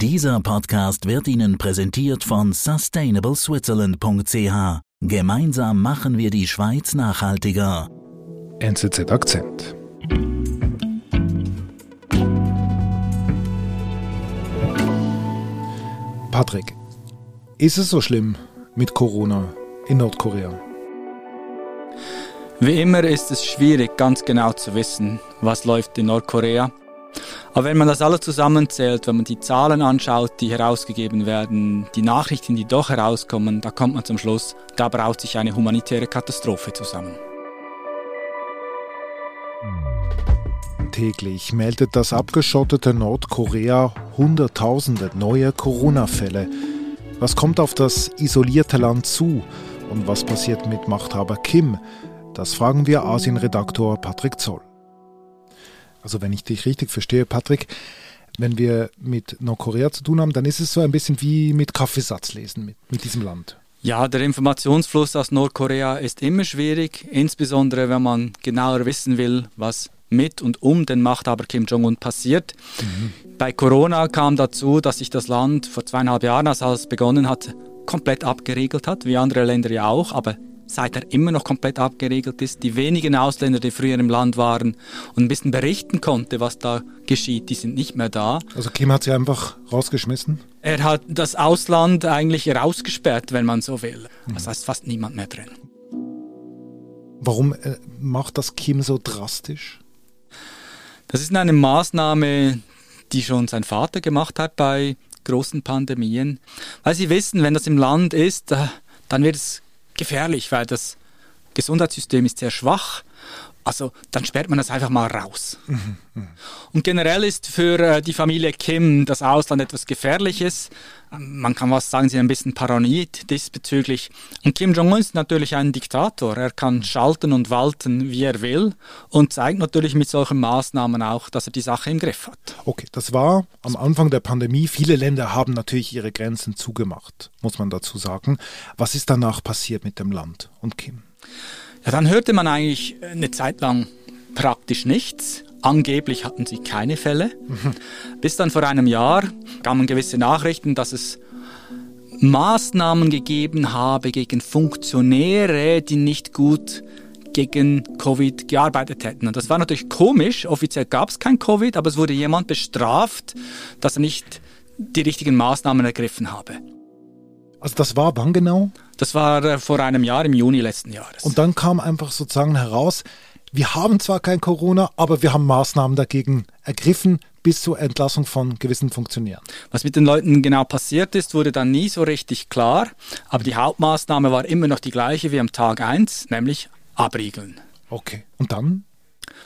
Dieser Podcast wird Ihnen präsentiert von sustainableswitzerland.ch. Gemeinsam machen wir die Schweiz nachhaltiger. NZZ Akzent. Patrick, ist es so schlimm mit Corona in Nordkorea? Wie immer ist es schwierig, ganz genau zu wissen, was läuft in Nordkorea. Aber wenn man das alles zusammenzählt, wenn man die Zahlen anschaut, die herausgegeben werden, die Nachrichten, die doch herauskommen, da kommt man zum Schluss, da braut sich eine humanitäre Katastrophe zusammen. Täglich meldet das abgeschottete Nordkorea Hunderttausende neue Corona-Fälle. Was kommt auf das isolierte Land zu und was passiert mit Machthaber Kim? Das fragen wir Asien-Redaktor Patrick Zoll. Also wenn ich dich richtig verstehe, Patrick, wenn wir mit Nordkorea zu tun haben, dann ist es so ein bisschen wie mit Kaffeesatzlesen mit, mit diesem Land. Ja, der Informationsfluss aus Nordkorea ist immer schwierig, insbesondere wenn man genauer wissen will, was mit und um den Machthaber Kim Jong-un passiert. Mhm. Bei Corona kam dazu, dass sich das Land vor zweieinhalb Jahren, als es begonnen hat, komplett abgeriegelt hat, wie andere Länder ja auch, aber seit er immer noch komplett abgeregelt ist. Die wenigen Ausländer, die früher im Land waren und ein bisschen berichten konnte, was da geschieht, die sind nicht mehr da. Also Kim hat sie einfach rausgeschmissen? Er hat das Ausland eigentlich rausgesperrt, wenn man so will. Mhm. Das heißt fast niemand mehr drin. Warum äh, macht das Kim so drastisch? Das ist eine Maßnahme, die schon sein Vater gemacht hat bei großen Pandemien. Weil sie wissen, wenn das im Land ist, dann wird es gefährlich, weil das Gesundheitssystem ist sehr schwach. Also dann sperrt man das einfach mal raus. Und generell ist für äh, die Familie Kim das Ausland etwas Gefährliches. Ähm, man kann was sagen, sie sind ein bisschen paranoid diesbezüglich. Und Kim Jong-un ist natürlich ein Diktator. Er kann schalten und walten, wie er will und zeigt natürlich mit solchen Maßnahmen auch, dass er die Sache im Griff hat. Okay, das war am Anfang der Pandemie. Viele Länder haben natürlich ihre Grenzen zugemacht, muss man dazu sagen. Was ist danach passiert mit dem Land und Kim? Ja, dann hörte man eigentlich eine Zeit lang praktisch nichts. Angeblich hatten sie keine Fälle. Bis dann vor einem Jahr kamen gewisse Nachrichten, dass es Maßnahmen gegeben habe gegen Funktionäre, die nicht gut gegen Covid gearbeitet hätten. Und das war natürlich komisch. Offiziell gab es kein Covid, aber es wurde jemand bestraft, dass er nicht die richtigen Maßnahmen ergriffen habe. Also das war wann genau? Das war äh, vor einem Jahr, im Juni letzten Jahres. Und dann kam einfach sozusagen heraus, wir haben zwar kein Corona, aber wir haben Maßnahmen dagegen ergriffen bis zur Entlassung von gewissen Funktionären. Was mit den Leuten genau passiert ist, wurde dann nie so richtig klar. Aber die Hauptmaßnahme war immer noch die gleiche wie am Tag 1, nämlich abriegeln. Okay. Und dann?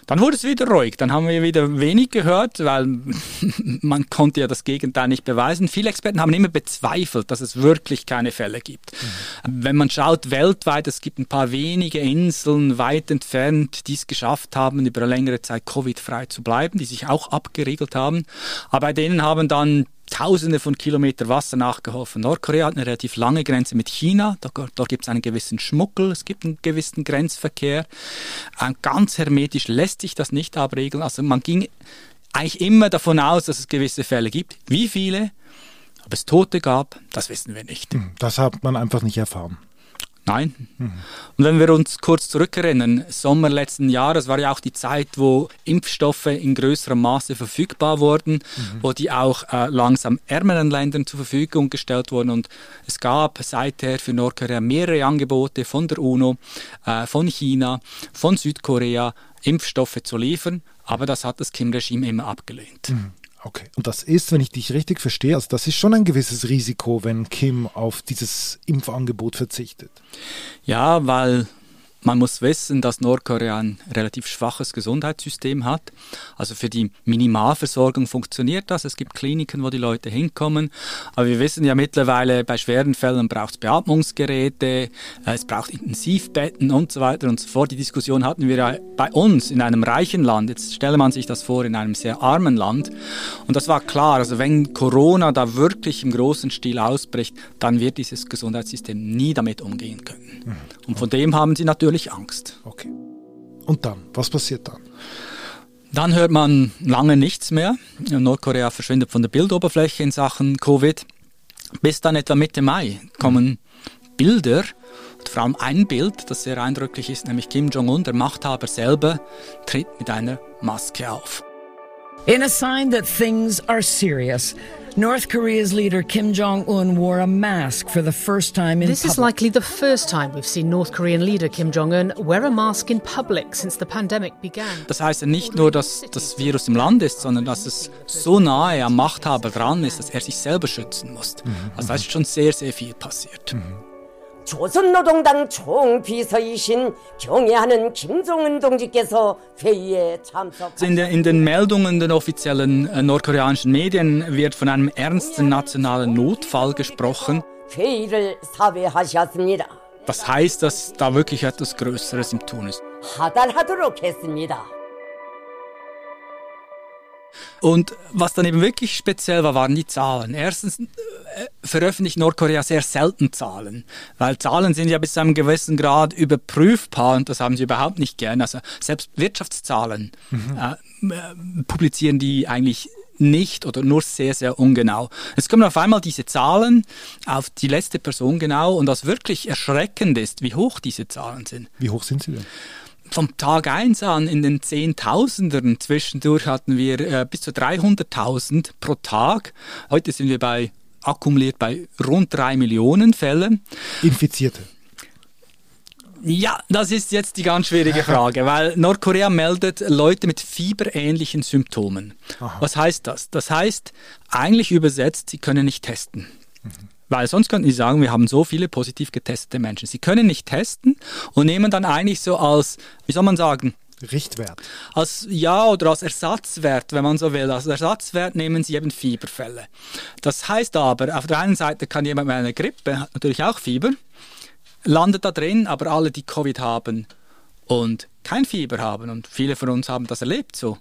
Dann wurde es wieder ruhig. Dann haben wir wieder wenig gehört, weil man konnte ja das Gegenteil nicht beweisen. Viele Experten haben immer bezweifelt, dass es wirklich keine Fälle gibt. Mhm. Wenn man schaut weltweit, es gibt ein paar wenige Inseln weit entfernt, die es geschafft haben, über eine längere Zeit Covid-frei zu bleiben, die sich auch abgeriegelt haben. Aber bei denen haben dann Tausende von Kilometern Wasser nachgeholfen. Nordkorea hat eine relativ lange Grenze mit China. Da, dort gibt es einen gewissen Schmuggel, es gibt einen gewissen Grenzverkehr. Äh, ganz hermetisch lässt sich das nicht abregeln. Also man ging eigentlich immer davon aus, dass es gewisse Fälle gibt. Wie viele? Ob es Tote gab, das wissen wir nicht. Hm, das hat man einfach nicht erfahren. Nein. Mhm. Und wenn wir uns kurz zurückerinnern, Sommer letzten Jahres war ja auch die Zeit, wo Impfstoffe in größerem Maße verfügbar wurden, mhm. wo die auch äh, langsam ärmeren Ländern zur Verfügung gestellt wurden. Und es gab seither für Nordkorea mehrere Angebote von der UNO, äh, von China, von Südkorea, Impfstoffe zu liefern. Aber das hat das Kim-Regime immer abgelehnt. Mhm. Okay. Und das ist, wenn ich dich richtig verstehe, also das ist schon ein gewisses Risiko, wenn Kim auf dieses Impfangebot verzichtet. Ja, weil man muss wissen, dass Nordkorea ein relativ schwaches Gesundheitssystem hat. Also für die Minimalversorgung funktioniert das. Es gibt Kliniken, wo die Leute hinkommen. Aber wir wissen ja mittlerweile, bei schweren Fällen braucht es Beatmungsgeräte, äh, es braucht Intensivbetten und so weiter und so fort. Die Diskussion hatten wir ja bei uns in einem reichen Land. Jetzt stelle man sich das vor in einem sehr armen Land. Und das war klar. Also wenn Corona da wirklich im großen Stil ausbricht, dann wird dieses Gesundheitssystem nie damit umgehen können. Mhm. Und von dem haben sie natürlich natürlich Angst. Okay. Und dann? Was passiert dann? Dann hört man lange nichts mehr. Nordkorea verschwindet von der Bildoberfläche in Sachen Covid. Bis dann etwa Mitte Mai kommen Bilder, vor allem ein Bild, das sehr eindrücklich ist, nämlich Kim Jong-un, der Machthaber selber, tritt mit einer Maske auf. In a sign that things are serious, North Korea's leader Kim Jong un wore a mask for the first time in This public. is likely the first time we've seen North Korean leader Kim Jong un wear a mask in public since the pandemic began. Das heißt ja nicht nur, dass das Virus im Land ist, sondern dass es so nahe am Machthaber dran ist, dass er sich selber schützen muss. Also da ist schon sehr, sehr viel passiert. 조 In, der, in den Meldungen der offiziellen äh, nordkoreanischen Medien wird von einem ernsten nationalen Notfall gesprochen. 회의를 사회하셨습니다. Das heißt, dass da wirklich etwas Größeres im Tun ist. 하달하도록 했습니다. Und was dann eben wirklich speziell war, waren die Zahlen. Erstens äh, veröffentlicht Nordkorea sehr selten Zahlen, weil Zahlen sind ja bis zu einem gewissen Grad überprüfbar und das haben sie überhaupt nicht gern. Also selbst Wirtschaftszahlen äh, äh, publizieren die eigentlich nicht oder nur sehr, sehr ungenau. Es kommen auf einmal diese Zahlen auf die letzte Person genau und was wirklich erschreckend ist, wie hoch diese Zahlen sind Wie hoch sind sie denn? Vom Tag 1 an in den Zehntausendern. Zwischendurch hatten wir äh, bis zu 300.000 pro Tag. Heute sind wir bei akkumuliert bei rund drei Millionen Fällen. Infizierte. Ja, das ist jetzt die ganz schwierige Frage, weil Nordkorea meldet Leute mit fieberähnlichen Symptomen. Was heißt das? Das heißt, eigentlich übersetzt, sie können nicht testen. Weil sonst könnten sie sagen, wir haben so viele positiv getestete Menschen. Sie können nicht testen und nehmen dann eigentlich so als, wie soll man sagen, Richtwert. als ja oder als Ersatzwert, wenn man so will. Als Ersatzwert nehmen sie eben Fieberfälle. Das heißt aber, auf der einen Seite kann jemand mit einer Grippe, hat natürlich auch Fieber, landet da drin, aber alle, die Covid haben und kein Fieber haben, und viele von uns haben das erlebt so,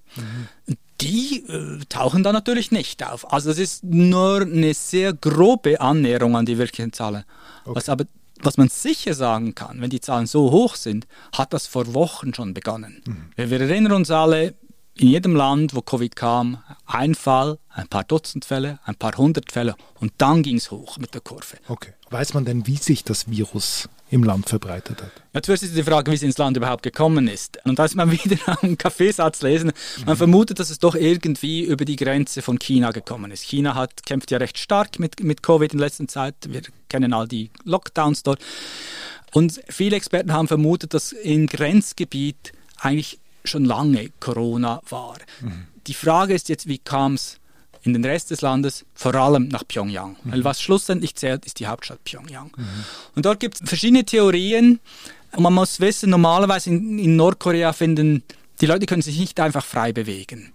die äh, tauchen da natürlich nicht auf. Also es ist nur eine sehr grobe Annäherung an die wirklichen Zahlen. Was aber was man sicher sagen kann, wenn die Zahlen so hoch sind, hat das vor Wochen schon begonnen. Wir, wir erinnern uns alle, in jedem Land, wo Covid kam, ein Fall, ein paar Dutzend Fälle, ein paar hundert Fälle und dann ging es hoch mit der Kurve. Okay. Weiß man denn, wie sich das Virus im Land verbreitet hat? Ja, zuerst ist die Frage, wie es ins Land überhaupt gekommen ist. Und da ist man wieder am Kaffeesatz lesen. Man vermutet, dass es doch irgendwie über die Grenze von China gekommen ist. China hat, kämpft ja recht stark mit, mit Covid in letzter Zeit. Wir kennen all die Lockdowns dort. Und viele Experten haben vermutet, dass im Grenzgebiet eigentlich schon lange Corona war. Die Frage ist jetzt, wie kam es in den Rest des Landes, vor allem nach Pyongyang. Weil was schlussendlich zählt, ist die Hauptstadt Pyongyang. Und dort gibt es verschiedene Theorien. Und man muss wissen, normalerweise in, in Nordkorea finden die Leute können sich nicht einfach frei bewegen.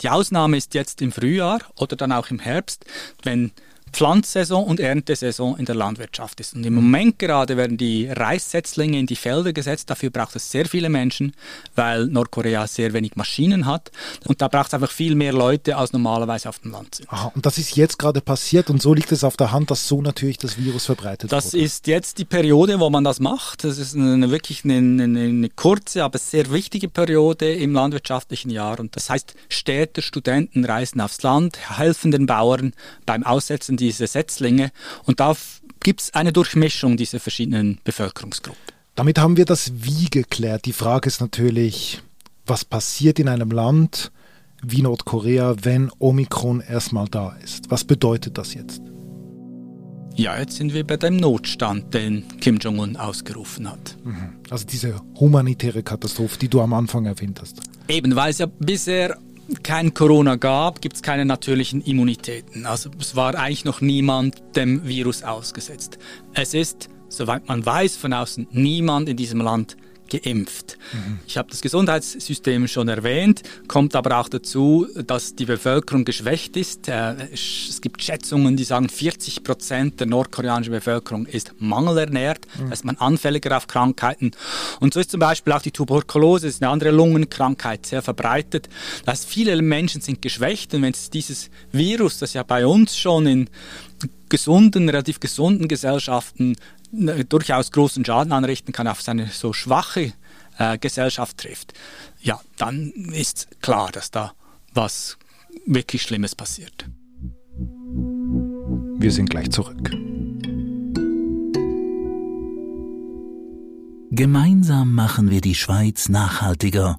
Die Ausnahme ist jetzt im Frühjahr oder dann auch im Herbst, wenn Pflanzsaison und Erntesaison in der Landwirtschaft ist. Und im Moment gerade werden die Reissetzlinge in die Felder gesetzt. Dafür braucht es sehr viele Menschen, weil Nordkorea sehr wenig Maschinen hat. Und da braucht es einfach viel mehr Leute, als normalerweise auf dem Land sind. Aha, und das ist jetzt gerade passiert und so liegt es auf der Hand, dass so natürlich das Virus verbreitet Das wurde. ist jetzt die Periode, wo man das macht. Das ist eine, wirklich eine, eine, eine kurze, aber sehr wichtige Periode im landwirtschaftlichen Jahr. Und das heißt, Städter, Studenten reisen aufs Land, helfen den Bauern beim Aussetzen dieser Setzlinge. Und da gibt es eine Durchmischung dieser verschiedenen Bevölkerungsgruppen. Damit haben wir das Wie geklärt. Die Frage ist natürlich, was passiert in einem Land wie Nordkorea, wenn Omikron erstmal da ist? Was bedeutet das jetzt? Ja, jetzt sind wir bei dem Notstand, den Kim Jong-un ausgerufen hat. Also diese humanitäre Katastrophe, die du am Anfang erwähnt hast. Eben, weil es ja bisher kein Corona gab, gibt es keine natürlichen Immunitäten. Also es war eigentlich noch niemand dem Virus ausgesetzt. Es ist, soweit man weiß, von außen niemand in diesem Land geimpft. Ich habe das Gesundheitssystem schon erwähnt, kommt aber auch dazu, dass die Bevölkerung geschwächt ist. Äh, Es gibt Schätzungen, die sagen, 40 Prozent der nordkoreanischen Bevölkerung ist mangelernährt, da ist man anfälliger auf Krankheiten. Und so ist zum Beispiel auch die Tuberkulose, das ist eine andere Lungenkrankheit, sehr verbreitet. Das heißt, viele Menschen sind geschwächt und wenn es dieses Virus, das ja bei uns schon in gesunden, relativ gesunden Gesellschaften äh, durchaus großen Schaden anrichten kann auf seine so schwache äh, Gesellschaft trifft, ja, dann ist klar, dass da was wirklich Schlimmes passiert. Wir sind gleich zurück. Gemeinsam machen wir die Schweiz nachhaltiger.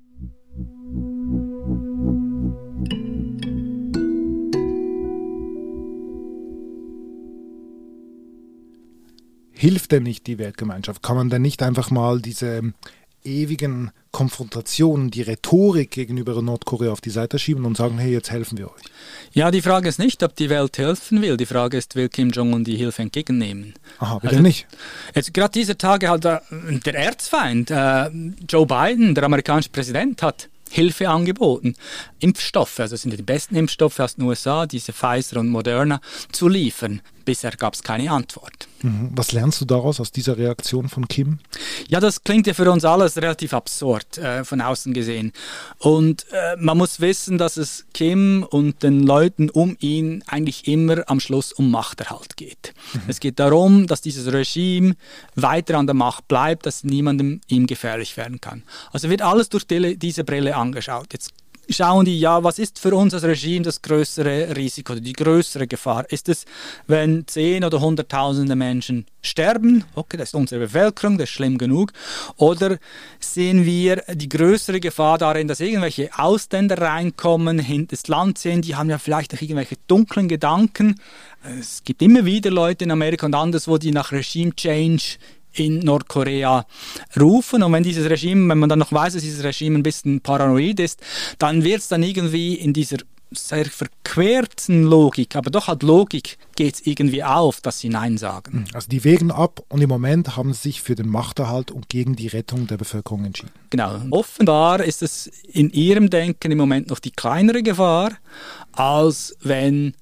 Hilft denn nicht die Weltgemeinschaft? Kann man denn nicht einfach mal diese ewigen Konfrontationen, die Rhetorik gegenüber Nordkorea auf die Seite schieben und sagen, hey, jetzt helfen wir euch? Ja, die Frage ist nicht, ob die Welt helfen will. Die Frage ist, will Kim Jong-un die Hilfe entgegennehmen? Aha, bitte also, nicht. Jetzt gerade diese Tage hat der, der Erzfeind, äh, Joe Biden, der amerikanische Präsident, hat Hilfe angeboten, Impfstoffe, also sind die besten Impfstoffe aus den USA, diese Pfizer und Moderna, zu liefern. Bisher gab es keine Antwort. Mhm. Was lernst du daraus aus dieser Reaktion von Kim? Ja, das klingt ja für uns alles relativ absurd äh, von außen gesehen. Und äh, man muss wissen, dass es Kim und den Leuten um ihn eigentlich immer am Schluss um Machterhalt geht. Mhm. Es geht darum, dass dieses Regime weiter an der Macht bleibt, dass niemandem ihm gefährlich werden kann. Also wird alles durch die, diese Brille angeschaut. Jetzt schauen die, ja, was ist für uns als Regime das größere Risiko, die größere Gefahr? Ist es, wenn zehn oder hunderttausende Menschen sterben? Okay, das ist unsere Bevölkerung, das ist schlimm genug. Oder sehen wir die größere Gefahr darin, dass irgendwelche Ausländer reinkommen, das Land sehen, die haben ja vielleicht auch irgendwelche dunklen Gedanken. Es gibt immer wieder Leute in Amerika und anderswo, die nach Regime Change in Nordkorea rufen. Und wenn dieses Regime, wenn man dann noch weiß, dass dieses Regime ein bisschen paranoid ist, dann wird es dann irgendwie in dieser sehr verquerten Logik, aber doch hat Logik, geht es irgendwie auf, dass sie Nein sagen. Also die wägen ab und im Moment haben sie sich für den Machterhalt und gegen die Rettung der Bevölkerung entschieden. Genau. Offenbar ist es in ihrem Denken im Moment noch die kleinere Gefahr, als wenn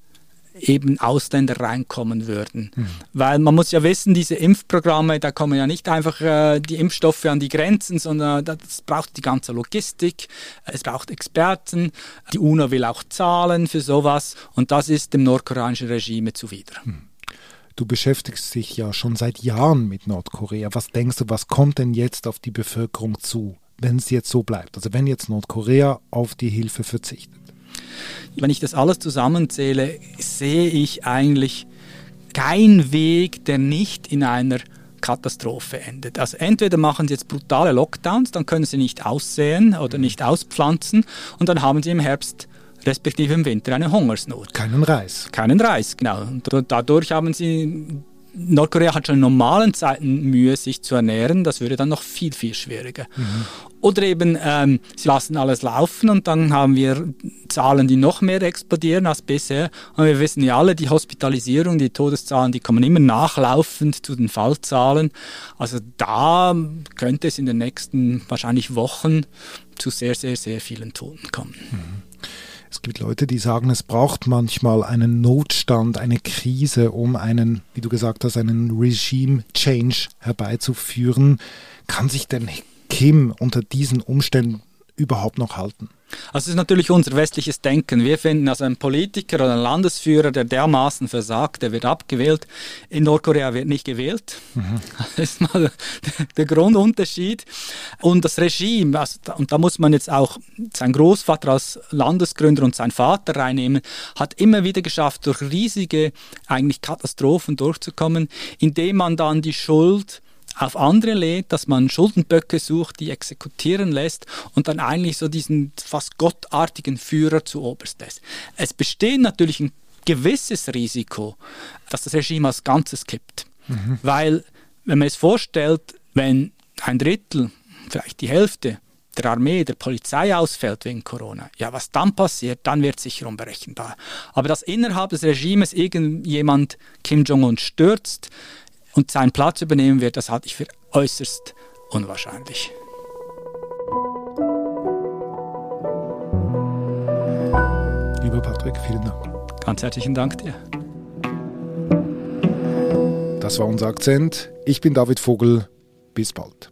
eben Ausländer reinkommen würden. Mhm. Weil man muss ja wissen, diese Impfprogramme, da kommen ja nicht einfach äh, die Impfstoffe an die Grenzen, sondern das braucht die ganze Logistik, es braucht Experten, die UNO will auch zahlen für sowas und das ist dem nordkoreanischen Regime zuwider. Mhm. Du beschäftigst dich ja schon seit Jahren mit Nordkorea. Was denkst du, was kommt denn jetzt auf die Bevölkerung zu, wenn es jetzt so bleibt? Also wenn jetzt Nordkorea auf die Hilfe verzichtet? Wenn ich das alles zusammenzähle, sehe ich eigentlich keinen Weg, der nicht in einer Katastrophe endet. Also entweder machen sie jetzt brutale Lockdowns, dann können sie nicht aussehen oder nicht auspflanzen und dann haben sie im Herbst respektive im Winter eine Hungersnot. Keinen Reis. Keinen Reis, genau. Und dadurch haben sie Nordkorea hat schon in normalen Zeiten Mühe, sich zu ernähren. Das würde dann noch viel, viel schwieriger. Mhm. Oder eben, ähm, sie lassen alles laufen und dann haben wir Zahlen, die noch mehr explodieren als bisher. Und wir wissen ja alle, die Hospitalisierung, die Todeszahlen, die kommen immer nachlaufend zu den Fallzahlen. Also da könnte es in den nächsten wahrscheinlich Wochen zu sehr, sehr, sehr vielen Toten kommen. Mhm. Es gibt Leute, die sagen, es braucht manchmal einen Notstand, eine Krise, um einen, wie du gesagt hast, einen Regime-Change herbeizuführen. Kann sich denn Kim unter diesen Umständen überhaupt noch halten? Also es ist natürlich unser westliches Denken. Wir finden also ein Politiker oder ein Landesführer, der dermaßen versagt, der wird abgewählt. In Nordkorea wird nicht gewählt. Mhm. Das ist mal der Grundunterschied. Und das Regime, also, und da muss man jetzt auch sein Großvater als Landesgründer und sein Vater reinnehmen, hat immer wieder geschafft, durch riesige eigentlich Katastrophen durchzukommen, indem man dann die Schuld auf andere lädt, dass man Schuldenböcke sucht, die exekutieren lässt und dann eigentlich so diesen fast gottartigen Führer zu oberst lässt. Es besteht natürlich ein gewisses Risiko, dass das Regime als Ganzes kippt. Mhm. Weil, wenn man es vorstellt, wenn ein Drittel, vielleicht die Hälfte der Armee, der Polizei ausfällt wegen Corona, ja, was dann passiert, dann wird sicher unberechenbar. Aber dass innerhalb des Regimes irgendjemand Kim Jong-un stürzt, und seinen Platz übernehmen wird, das halte ich für äußerst unwahrscheinlich. Lieber Patrick, vielen Dank. Ganz herzlichen Dank dir. Das war unser Akzent. Ich bin David Vogel. Bis bald.